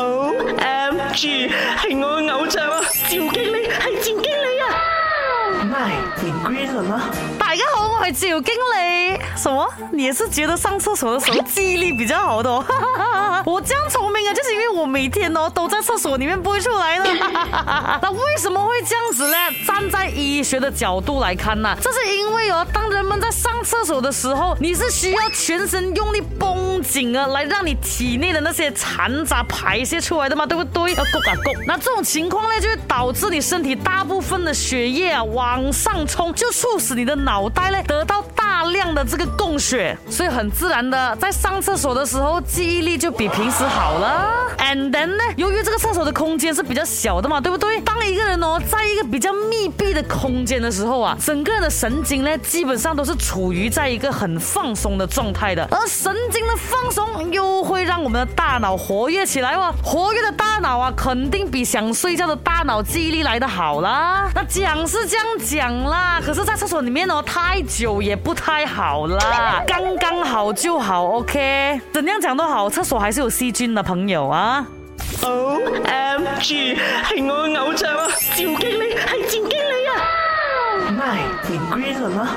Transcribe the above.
O M G，系我嘅偶像啊，赵经理系赵经理啊，My Green 吗？大家好，我系赵经理。什么？你也是觉得上厕所的时候记忆力比较好的？哦？我这样聪明啊，就是因为我每天哦都在厕所里面不会出来的。那为什么会这样子呢？站在医学的角度来看呐，这是因为哦，当人们在上厕所的时候，你是需要全身用力绷紧啊，来让你体内的那些残渣排泄出来的嘛，对不对？啊，咕啊咕。那这种情况呢，就会导致你身体大部分的血液啊往上冲，就促使你的脑袋呢得到大量的这个供血，所以很自然的，在上厕所的时候，记忆力就比平时好了。And then 呢，由于这个厕所的空间是比较小的嘛，对不对？当一个人哦，在一个比较密闭的空间的时候啊，整个人的神经呢，基本上都是处于。于在一个很放松的状态的，而神经的放松又会让我们的大脑活跃起来哦。活跃的大脑啊，肯定比想睡觉的大脑记忆力来得好啦。那讲是这样讲啦，可是，在厕所里面哦，太久也不太好啦，刚刚好就好，OK。怎样讲都好，厕所还是有细菌的，朋友啊。O M G，系我偶像啊，赵经理，系赵经理啊，m y 你 green 了